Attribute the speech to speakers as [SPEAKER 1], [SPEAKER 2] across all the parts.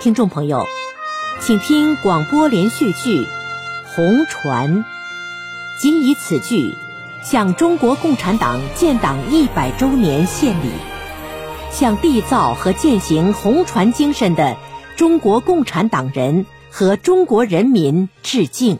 [SPEAKER 1] 听众朋友，请听广播连续剧《红船》，谨以此剧向中国共产党建党一百周年献礼，向缔造和践行红船精神的中国共产党人和中国人民致敬。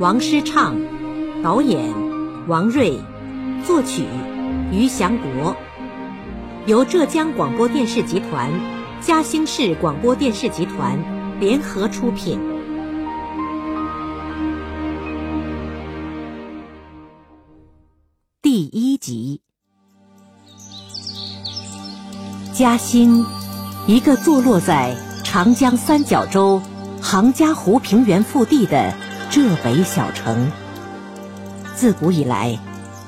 [SPEAKER 1] 王诗畅，导演王瑞，作曲于祥国，由浙江广播电视集团、嘉兴市广播电视集团联合出品。第一集，嘉兴，一个坐落在长江三角洲。杭嘉湖平原腹地的浙北小城，自古以来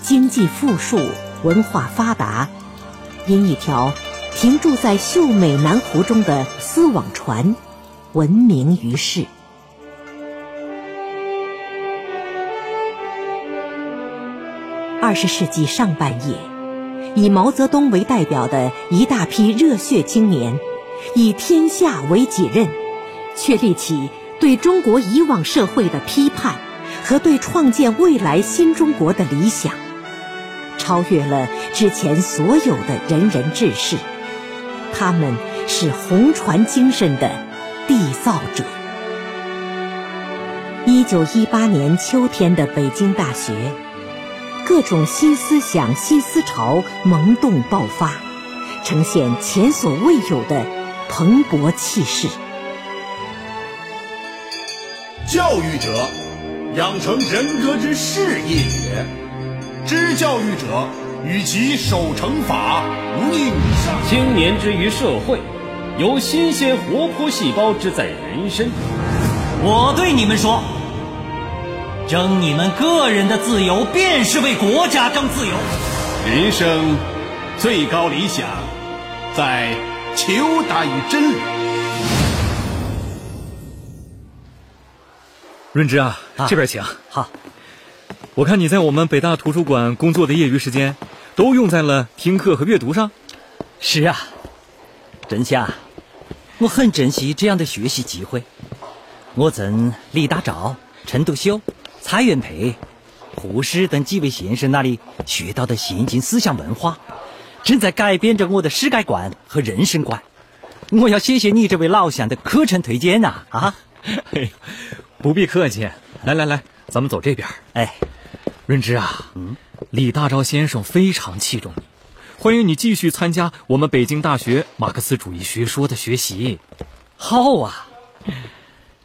[SPEAKER 1] 经济富庶，文化发达，因一条停驻在秀美南湖中的丝网船闻名于世。二十世纪上半叶，以毛泽东为代表的一大批热血青年，以天下为己任。确立起对中国以往社会的批判和对创建未来新中国的理想，超越了之前所有的仁人志士。他们是红船精神的缔造者。一九一八年秋天的北京大学，各种新思想、新思潮萌动爆发，呈现前所未有的蓬勃气势。
[SPEAKER 2] 教育者，养成人格之事业也。知教育者，与其守成法，宁上。
[SPEAKER 3] 青年之于社会，由新鲜活泼细胞之在人身。
[SPEAKER 4] 我对你们说，争你们个人的自由，便是为国家争自由。
[SPEAKER 2] 人生最高理想，在求达于真理。
[SPEAKER 5] 润之啊，这边请。
[SPEAKER 4] 好，
[SPEAKER 5] 我看你在我们北大图书馆工作的业余时间，都用在了听课和阅读上。
[SPEAKER 4] 是啊，真夏，我很珍惜这样的学习机会。我从李大钊、陈独秀、蔡元培、胡适等几位先生那里学到的先进思想文化，正在改变着我的世界观和人生观。我要谢谢你这位老乡的课程推荐呐！啊，
[SPEAKER 5] 哎。不必客气，来来来，咱们走这边。
[SPEAKER 4] 哎，
[SPEAKER 5] 润之啊，嗯，李大钊先生非常器重你，欢迎你继续参加我们北京大学马克思主义学说的学习。
[SPEAKER 4] 好啊，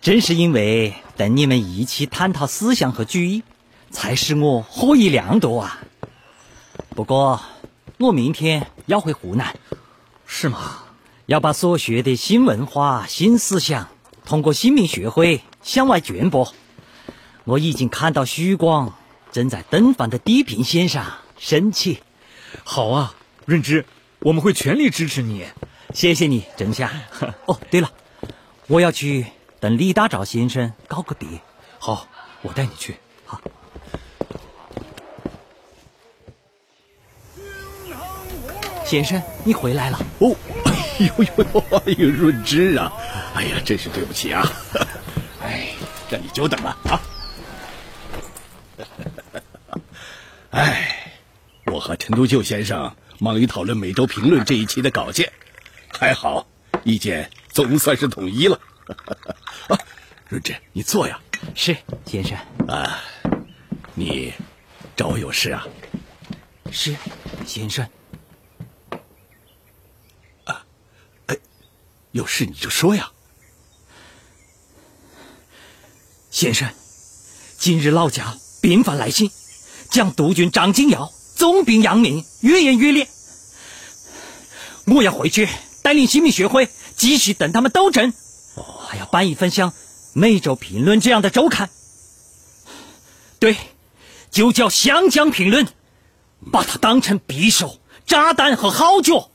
[SPEAKER 4] 正是因为等你们一起探讨思想和主义，才使我获益良多啊。不过，我明天要回湖南，
[SPEAKER 5] 是吗？
[SPEAKER 4] 要把所学的新文化、新思想通过新民学会。向外传播，我已经看到曙光正在东方的地平线上升起。
[SPEAKER 5] 好啊，润之，我们会全力支持你。
[SPEAKER 4] 谢谢你，真夏。哦，对了，我要去等李大钊先生告个别。
[SPEAKER 5] 好，我带你去。
[SPEAKER 4] 好。先生，你回来了。
[SPEAKER 2] 哦，哎呦呦，哎呦，润之啊，哎呀，真是对不起啊。哎让你久等了啊！哎，我和陈独秀先生忙于讨论《每周评论》这一期的稿件，还好，意见总算是统一了。啊，润之，你坐呀。
[SPEAKER 4] 是，先生。
[SPEAKER 2] 啊，你找我有事啊？
[SPEAKER 4] 是，先生。
[SPEAKER 2] 啊，哎，有事你就说呀。
[SPEAKER 4] 先生，今日老家兵犯来信，将督军张景耀总兵杨明越演越烈。我要回去带领新民学会继续等他们斗争，还要办一份像《每周评论》这样的周刊。对，就叫《湘江评论》，把它当成匕首、炸弹和号角，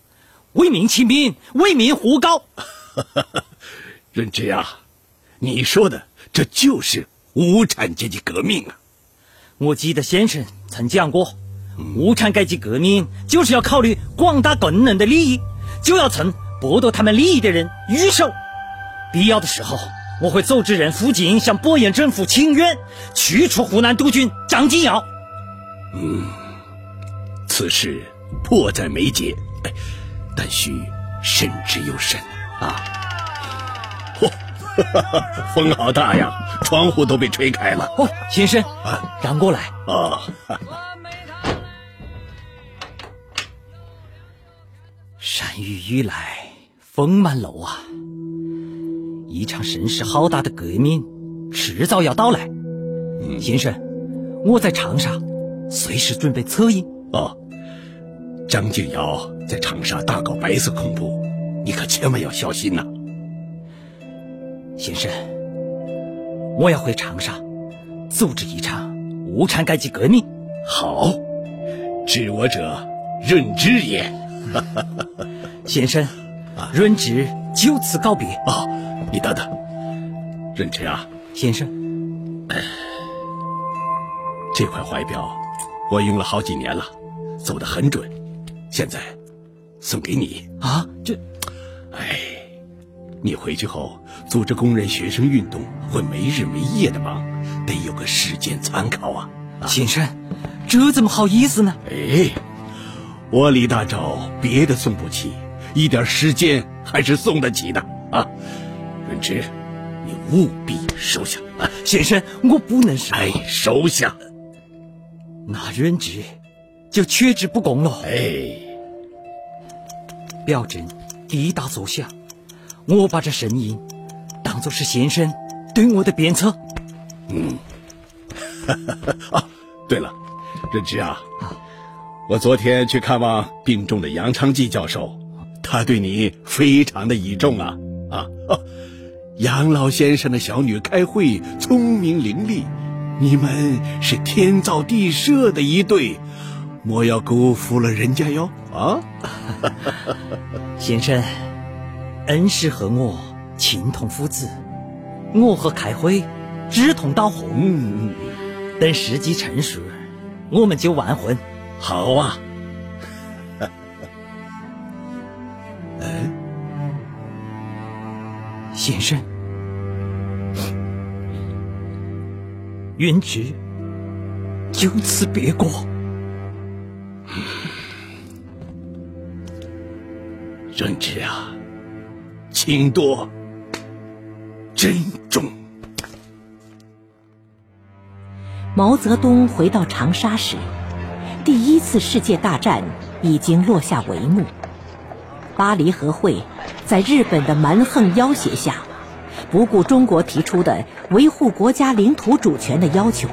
[SPEAKER 4] 为民请命，为民呼告。
[SPEAKER 2] 润之啊，你说的这就是无产阶级革命啊！
[SPEAKER 4] 我记得先生曾讲过，无产阶级革命就是要考虑广大工人的利益，就要趁剥夺他们利益的人入手。必要的时候，我会组织人附近向博彦政府请愿，驱除湖南督军张敬尧。嗯。
[SPEAKER 2] 此事迫在眉睫，哎，但需慎之又慎啊！嚯、风好大呀，窗户都被吹开了
[SPEAKER 4] 哦，先生，让过来。
[SPEAKER 2] 哦！
[SPEAKER 4] 山雨欲来风满楼啊！一场声势浩大的革命迟早要到来。先生，我在长沙，随时准备策应。
[SPEAKER 2] 哦，张敬尧在长沙大搞白色恐怖，你可千万要小心呐、
[SPEAKER 4] 先生，我要回长沙，组织一场无产阶级革命。
[SPEAKER 2] 好，知我者润之也。
[SPEAKER 4] 先生，润之就此告别。
[SPEAKER 2] 啊，你等等，润之啊，
[SPEAKER 4] 先生，
[SPEAKER 2] 这块怀表我用了好几年了，走得很准，现在送给你。
[SPEAKER 4] 啊，这
[SPEAKER 2] 哎，你回去后组织工人学生运动会没日没夜的忙，得有个时间参考啊。
[SPEAKER 4] 先生，这怎么好意思呢？
[SPEAKER 2] 哎，我李大钊别的送不起，一点时间还是送得起的啊。润之，你务必收下啊！
[SPEAKER 4] 先生，我不能收。
[SPEAKER 2] 哎，收下。
[SPEAKER 4] 那润之就却之不恭了。
[SPEAKER 2] 哎，
[SPEAKER 4] 表真滴答作响，我把这声音当作是先生对我的鞭策。
[SPEAKER 2] 嗯，啊对了，润之啊，我昨天去看望病重的杨昌济教授，他对你非常的倚重啊啊！哦杨老先生的小女开慧，聪明伶俐，你们是天造地设的一对，莫要辜负了人家哟啊！
[SPEAKER 4] 先生，恩师和我情同父子，我和开辉志同道合。
[SPEAKER 2] 嗯，
[SPEAKER 4] 等时机成熟，我们就完婚。
[SPEAKER 2] 好啊。
[SPEAKER 4] 先生，云之就此别过。
[SPEAKER 2] 润之啊，请多珍重。
[SPEAKER 1] 毛泽东回到长沙时，第一次世界大战已经落下帷幕。巴黎和会在日本的蛮横要挟下，不顾中国提出的维护国家领土主权的要求，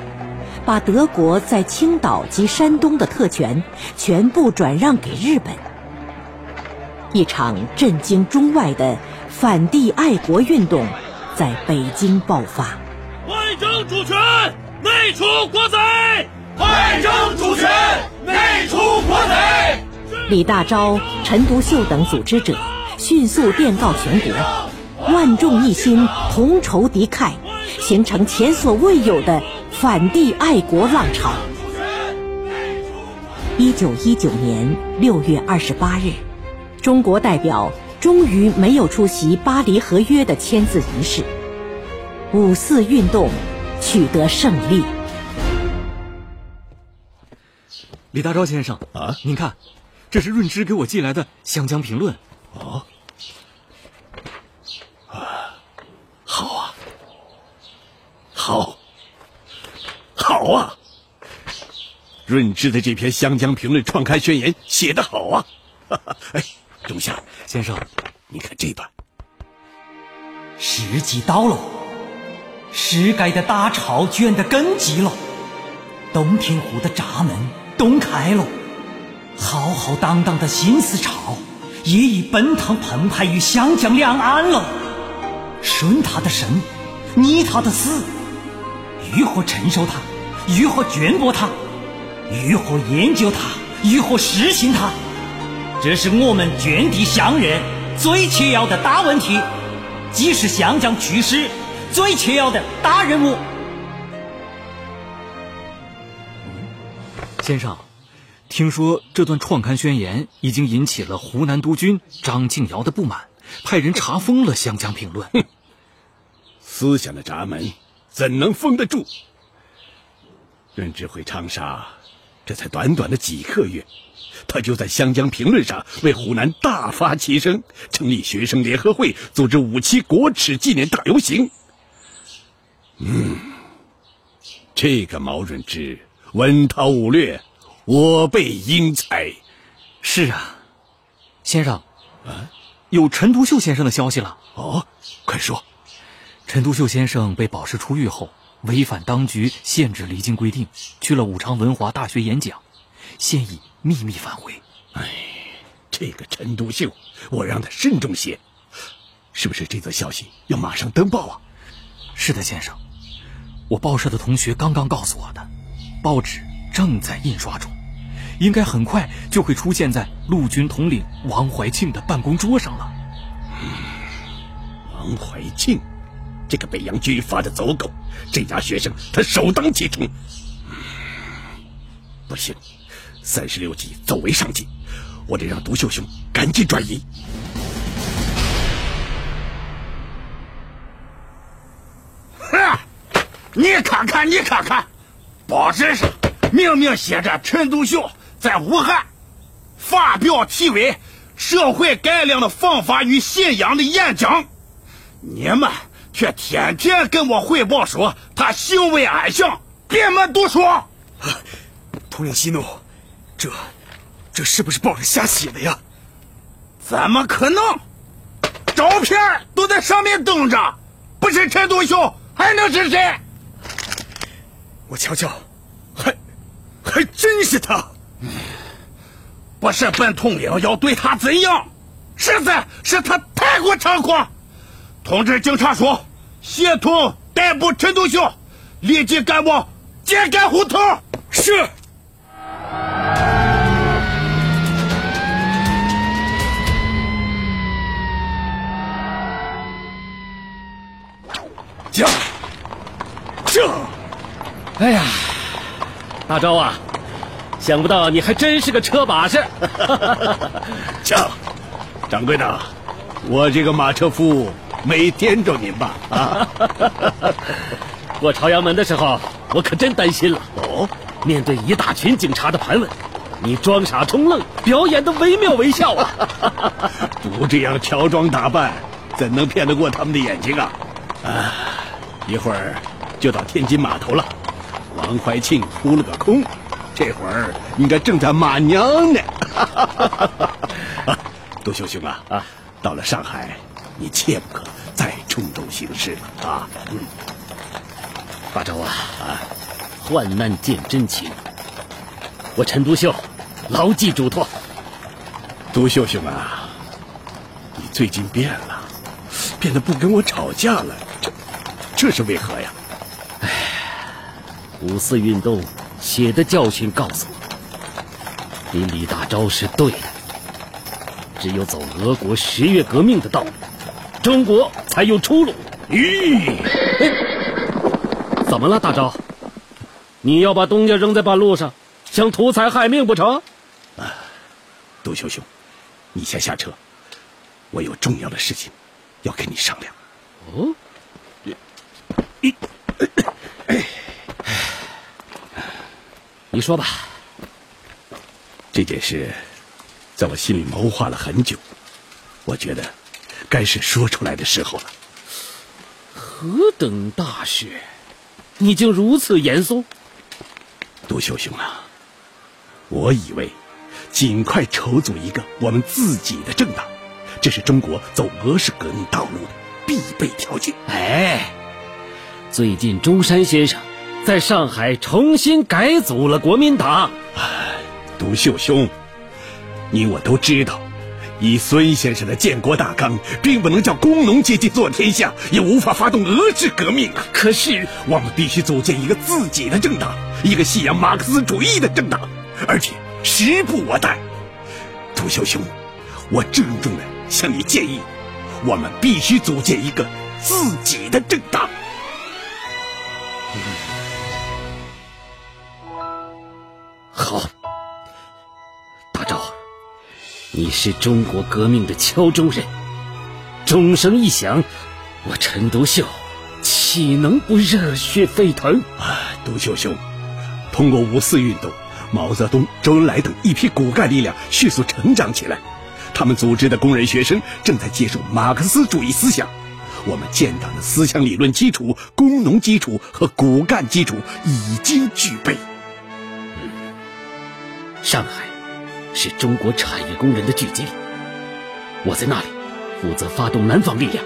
[SPEAKER 1] 把德国在青岛及山东的特权全部转让给日本。一场震惊中外的反帝爱国运动在北京爆发。
[SPEAKER 3] 外争主权，内除国贼；外争主权，内除国贼。
[SPEAKER 1] 李大钊、陈独秀等组织者迅速电告全国，万众一心，同仇敌忾，形成前所未有的反帝爱国浪潮。一九一九年六月二十八日，中国代表终于没有出席巴黎合约的签字仪式，五四运动取得胜利。
[SPEAKER 5] 李大钊先生
[SPEAKER 2] 啊
[SPEAKER 5] 您看，这是润之给我寄来的《湘江评论》。
[SPEAKER 2] 啊好啊，好，好啊！润之的这篇《湘江评论》创刊宣言写得好啊！哈哈哎，仲夏，
[SPEAKER 5] 先生，
[SPEAKER 2] 你看这段，
[SPEAKER 4] 时机到了，世界的大潮卷得更急了，洞庭湖的闸门洞开了，浩浩荡荡的新思潮也已奔腾澎湃于湘江两岸了。顺他的生，逆他的死，如何承受它？如何传播它？如何研究它？如何实行它？这是我们全体乡人最切要的大问题，既是湘江局势最切要的大任务。
[SPEAKER 5] 先生，听说这段创刊宣言已经引起了湖南督军张敬尧的不满，派人查封了湘江评论。
[SPEAKER 2] 思想的闸门怎能封得住？任志回长沙，这才短短的几个月，他就在湘江评论上为湖南大发其声，成立学生联合会，组织五七国耻纪念大游行。嗯，这个毛润之文韬武略，我辈英才。
[SPEAKER 5] 是啊，先生，啊，有陈独秀先生的消息了。
[SPEAKER 2] 哦，快说。
[SPEAKER 5] 陈独秀先生被保释出狱后，违反当局限制离京规定，去了武昌文华大学演讲，现已秘密返回。
[SPEAKER 2] 哎，这个陈独秀，我让他慎重些。是不是这则消息要马上登报啊？
[SPEAKER 5] 是的，先生，我报社的同学刚刚告诉我的，报纸正在印刷中，应该很快就会出现在陆军统领王怀庆的办公桌上了。
[SPEAKER 2] 王怀庆。这个北洋军阀的走狗，这家学生他首当其冲。不行，三十六计走为上计，我得让独秀兄赶紧转移。
[SPEAKER 6] 哼！你看看，你看看，报纸上明明写着陈独秀在武汉发表题为《社会改良的方法与信仰》的演讲，你们。却天天跟我汇报说他行为安详，闭门读书。
[SPEAKER 7] 统领息怒，这这是不是报着瞎写的呀？
[SPEAKER 6] 怎么可能？照片都在上面登着，不是陈独秀还能是谁？
[SPEAKER 7] 我瞧瞧，还还真是他。
[SPEAKER 6] 不是本统领要对他怎样，实在是他太过猖狂。通知警察说。协同逮捕陈独秀，立即赶往秸秆胡同。
[SPEAKER 7] 是。驾，驾。
[SPEAKER 3] 哎呀，大钊啊！想不到你还真是个车把式。
[SPEAKER 2] 驾，掌柜的，我这个马车夫。没颠着您吧？啊！
[SPEAKER 3] 过朝阳门的时候，我可真担心了。哦，面对一大群警察的盘问，你装傻充愣，表演的惟妙惟肖啊！
[SPEAKER 2] 不这样乔装打扮，怎能骗得过他们的眼睛啊？啊！一会儿就到天津码头了。王怀庆扑了个空，这会儿应该正在骂娘呢。杜秀雄啊，啊，到了上海。你切不可行事啊！嗯，
[SPEAKER 3] 大周啊啊，患难见真情。我陈独秀牢记嘱托。
[SPEAKER 2] 独秀兄啊，你最近变了，变得不跟我吵架了，这这是为何呀？
[SPEAKER 3] 唉，五四运动血的教训告诉我，你李大钊是对的，只有走俄国十月革命的道路。中国才有出路。
[SPEAKER 2] 咦，
[SPEAKER 3] 怎么了，大钊？你要把东家扔在半路上，想图财害命不成？
[SPEAKER 2] 啊，杜秀兄，你先下车，我有重要的事情要跟你商量。哦，
[SPEAKER 3] 你，你说吧。
[SPEAKER 2] 这件事在我心里谋划了很久，我觉得。该是说出来的时候了。
[SPEAKER 3] 何等大事，你竟如此严肃？
[SPEAKER 2] 独秀兄啊，我以为尽快筹组一个我们自己的政党，这是中国走俄式革命道路的必备条件。
[SPEAKER 3] 哎，最近中山先生在上海重新改组了国民党。
[SPEAKER 2] 哎独秀兄，你我都知道，以孙先生的建国大纲，并不能叫工农阶级做天下，也无法发动俄式革命啊。可是我们必须组建一个自己的政党，一个信仰马克思主义的政党，而且时不我待。独秀兄，我郑重的向你建议，我们必须组建一个自己的政党。
[SPEAKER 3] 好，你是中国革命的敲钟人，钟声一响，我陈独秀岂能不热血沸腾？
[SPEAKER 2] 啊，独秀兄，通过五四运动，毛泽东、周恩来等一批骨干力量迅速成长起来，他们组织的工人学生正在接受马克思主义思想。我们建党的思想理论基础、工农基础和骨干基础已经具备。
[SPEAKER 3] 嗯上海是中国产业工人的聚集地，我在那里负责发动南方力量。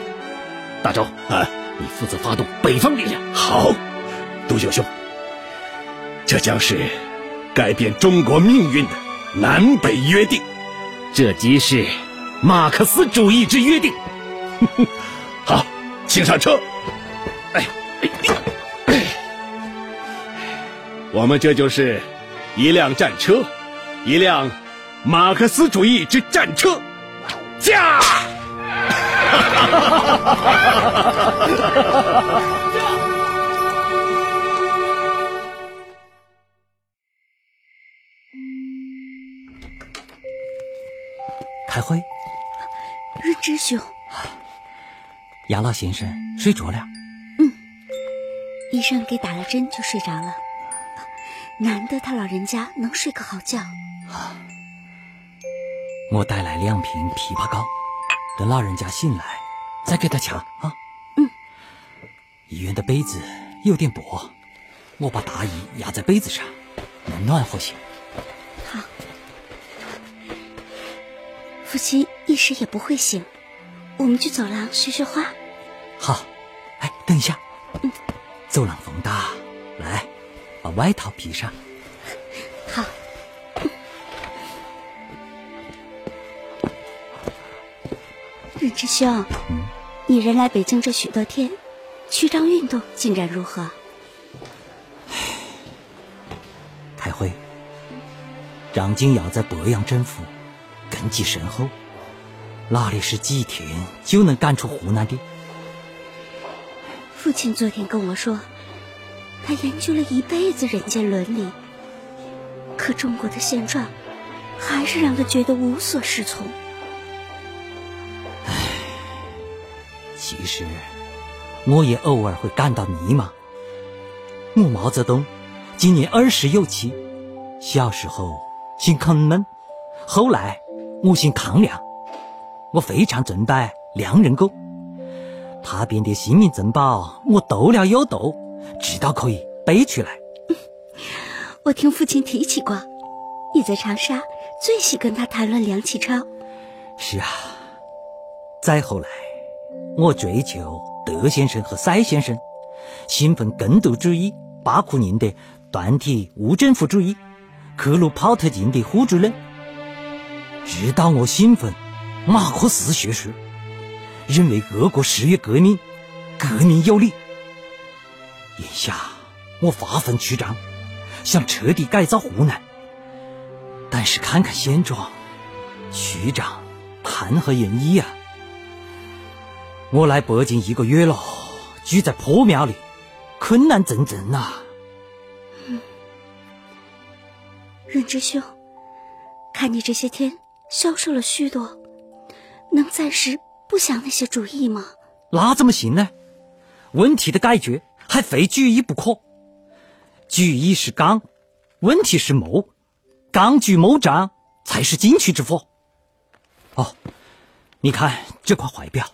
[SPEAKER 3] 大周
[SPEAKER 2] 啊，
[SPEAKER 3] 你负责发动北方力量。
[SPEAKER 2] 好，独秀兄，这将是改变中国命运的南北约定，
[SPEAKER 3] 这即是马克思主义之约定。
[SPEAKER 2] 好，请上车。哎哎哎，我们这就是一辆战车，一辆马克思主义之战车，驾！
[SPEAKER 4] 开会，
[SPEAKER 8] 润之兄，
[SPEAKER 4] 杨老先生睡着了。
[SPEAKER 8] 嗯医生给打了针就睡着了，难得他老人家能睡个好觉。
[SPEAKER 4] 我带来两瓶枇杷膏，等老人家醒来再给他掐啊。
[SPEAKER 8] 嗯。
[SPEAKER 4] 医院的被子有点薄，我把大衣压在被子上，能暖和些。
[SPEAKER 8] 好。父亲一时也不会醒，我们去走廊学学画。
[SPEAKER 4] 好。哎，等一下。
[SPEAKER 8] 嗯。
[SPEAKER 4] 走廊风大，来，把外套披上。
[SPEAKER 8] 好。任之兄，
[SPEAKER 4] 嗯，
[SPEAKER 8] 你人来北京这许多天，曲张运动进展如何？
[SPEAKER 4] 太辉。张金耀在鄱阳政府根基深厚，哪里是几天就能赶出湖南的？
[SPEAKER 8] 父亲昨天跟我说，他研究了一辈子人间伦理，可中国的现状还是让他觉得无所适从。
[SPEAKER 4] 其实我也偶尔会感到迷茫。我毛泽东今年二十有七，小时候姓孔孟，后来我姓康梁，我非常崇拜梁任购。他编的《新民珍宝》，我读了又读，直到可以背出来。
[SPEAKER 8] 我听父亲提起过，你在长沙最喜跟他谈论梁启超。
[SPEAKER 4] 是啊，再后来，我追求德先生和赛先生，兴奋共读主义，巴库宁的团体无政府主义，克鲁泡特金的互助论，直到我兴奋马克思学说。认为俄国十月革命革命有理，眼下我发愤图章，想彻底改造湖南。但是看看现状，区长谈何容易啊！我来北京一个月了，住在破庙里，困难重重呐。
[SPEAKER 8] 润之兄，看你这些天消瘦了许多，能暂时。不想那些主意吗？
[SPEAKER 4] 那怎么行呢？问题的解决还非举义不可。举义是刚，问题是谋，刚举谋战才是进取之法。哦，你看这块怀表，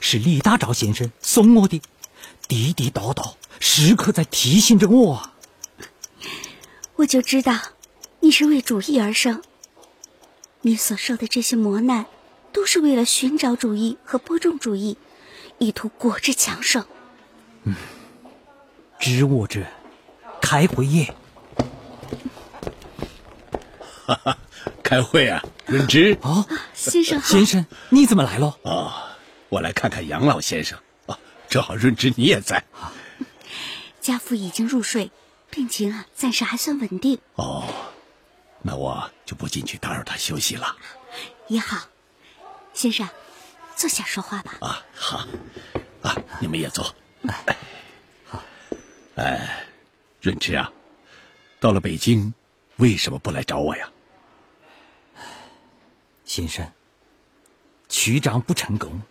[SPEAKER 4] 是李大钊先生送我的，地地道道，时刻在提醒着我。
[SPEAKER 8] 我就知道，你是为主义而生。你所受的这些磨难。都是为了寻找主义和播种主义，意图国之强盛。
[SPEAKER 4] 嗯，知我者开会也。
[SPEAKER 2] 哈哈，开会啊，润之。
[SPEAKER 4] 哦，
[SPEAKER 8] 先生好。
[SPEAKER 4] 先生，你怎么来了？
[SPEAKER 2] 哦，我来看看杨老先生。啊，正好润之你也在。
[SPEAKER 8] 家父已经入睡，病情啊暂时还算稳定。
[SPEAKER 2] 哦，那我就不进去打扰他休息了。
[SPEAKER 8] 也好，先生，坐下说话吧。
[SPEAKER 2] 啊，好。啊，你们也坐。哎，好。哎，润之啊，到了北京，为什么不来找我呀？
[SPEAKER 4] 先生，曲张不成功，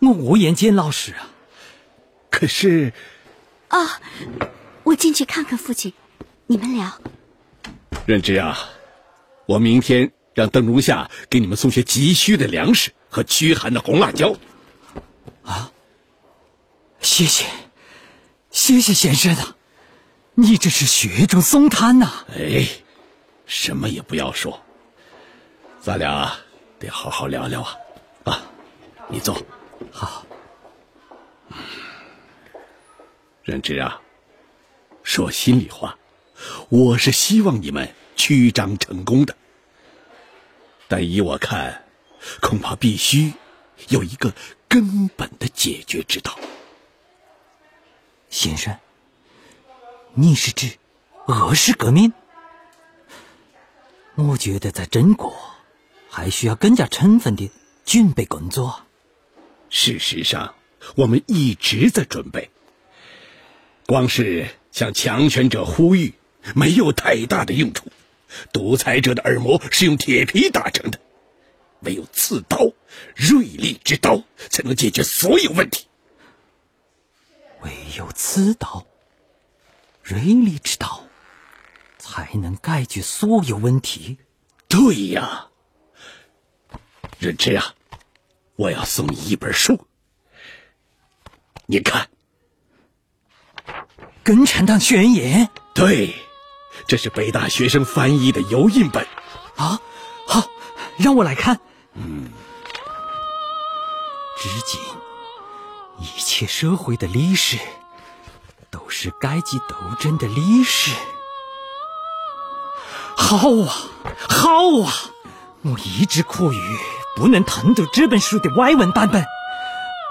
[SPEAKER 4] 我无颜见老师啊。
[SPEAKER 2] 可是，
[SPEAKER 8] 啊，我进去看看父亲，你们聊。
[SPEAKER 2] 润之啊，我明天让邓中夏给你们送些急需的粮食和驱寒的红辣椒。
[SPEAKER 4] 啊，谢谢，谢谢先生啊！你这是雪中送炭呐！
[SPEAKER 2] 哎，什么也不要说，咱俩得好好聊聊啊！啊，你坐。
[SPEAKER 4] 好。
[SPEAKER 2] 任之啊，说心里话，我是希望你们曲张成功的，但依我看，恐怕必须有一个。根本的解决之道，
[SPEAKER 4] 先生，你是指俄式革命？我觉得在中国还需要更加充分的准备工作。
[SPEAKER 2] 事实上，我们一直在准备，光是向强权者呼吁没有太大的用处。独裁者的耳膜是用铁皮打成的。唯有刺刀，锐利之刀，才能解决所有问题。
[SPEAKER 4] 唯有刺刀，锐利之刀，才能解决所有问题。
[SPEAKER 2] 对呀，润之啊，我要送你一本书，你看，《
[SPEAKER 4] 共产党宣言》。
[SPEAKER 2] 对，这是北大学生翻译的油印本。
[SPEAKER 4] 啊，好，让我来看。
[SPEAKER 2] 嗯，
[SPEAKER 4] 至今一切社会的历史都是阶级斗争的历史。好啊，好啊！我一直苦于不能通读这本书的外文版本，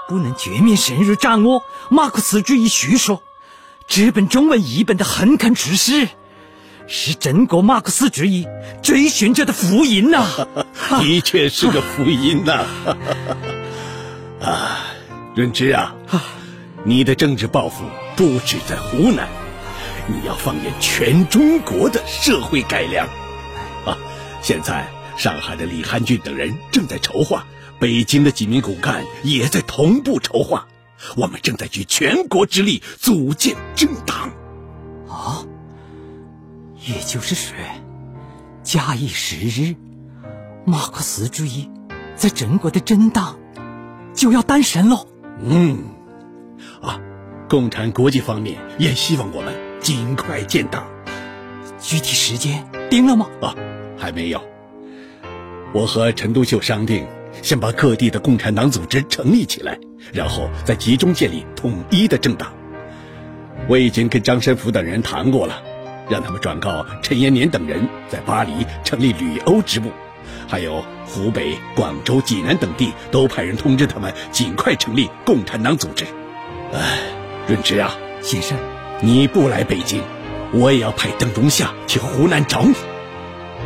[SPEAKER 4] 不能全面深入掌握马克思主义学说。这本中文译本的横空出世。是整个马克思主义追寻者的福音呐！
[SPEAKER 2] 的确是个福音呐！啊，润之啊，你的政治抱负不止在湖南，你要放眼全中国的社会改良。啊，现在上海的李汉俊等人正在筹划，北京的几名骨干也在同步筹划，我们正在举全国之力组建政党。
[SPEAKER 4] 啊！也就是说，假以时日，马克思主义在中国的政党就要诞生喽。
[SPEAKER 2] 嗯，啊，共产国际方面也希望我们尽快建党。
[SPEAKER 4] 具体时间定了吗？
[SPEAKER 2] 啊，还没有。我和陈独秀商定，先把各地的共产党组织成立起来，然后再集中建立统一的政党。我已经跟张申府等人谈过了。让他们转告陈延年等人，在巴黎成立旅欧支部，还有湖北、广州、济南等地都派人通知他们，尽快成立共产党组织。哎，润之啊，
[SPEAKER 4] 先生，
[SPEAKER 2] 你不来北京，我也要派邓中夏去湖南找你。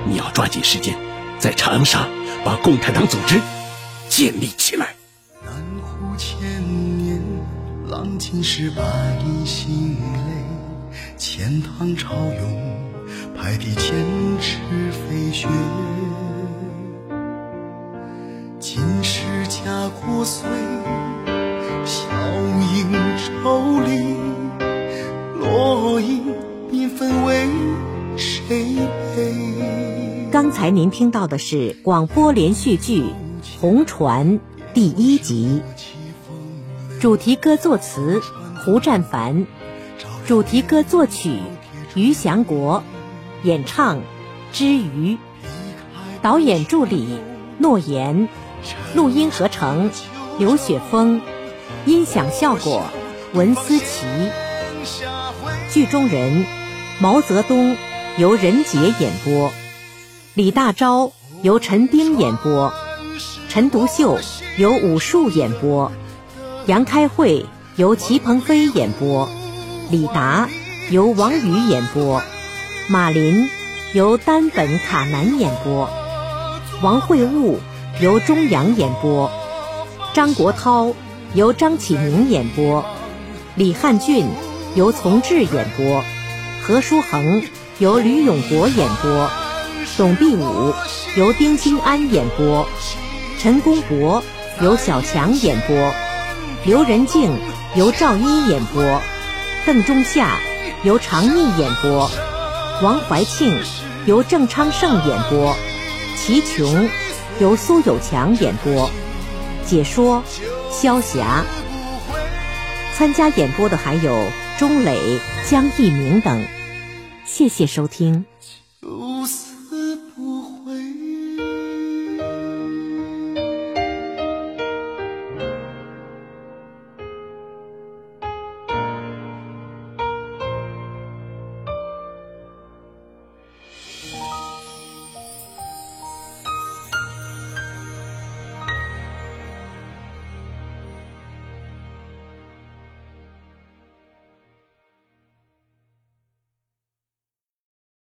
[SPEAKER 2] 你要抓紧时间，在长沙把共产党组织建立起来。南湖千年，浪尽是百姓泪。钱塘潮涌，排地千尺飞雪。今世家国碎，笑迎愁里，落英缤纷为谁陪？
[SPEAKER 1] 刚才您听到的是广播连续剧《红船》第一集，主题歌作词胡占凡。主题歌作曲于祥国，演唱之余，导演助理诺言，录音合成刘雪峰，音响效果文思琪。剧中人毛泽东由任杰演播，李大钊由陈丁演播，陈独秀由武术演播，杨开慧由齐鹏飞演播，李达由王宇演播，马林由丹本卡南演播，王会悟由钟阳演播，张国焘由张启明演播，李汉俊由从志演播，何书恒由吕永国演播，董必武由丁金安演播，陈公博由小强演播，刘仁静由赵一演播，邓中夏由常毅演播，王怀庆由郑昌盛演播，齐琼由苏有强演播，解说萧霞。参加演播的还有钟磊、江一鸣等。谢谢收听。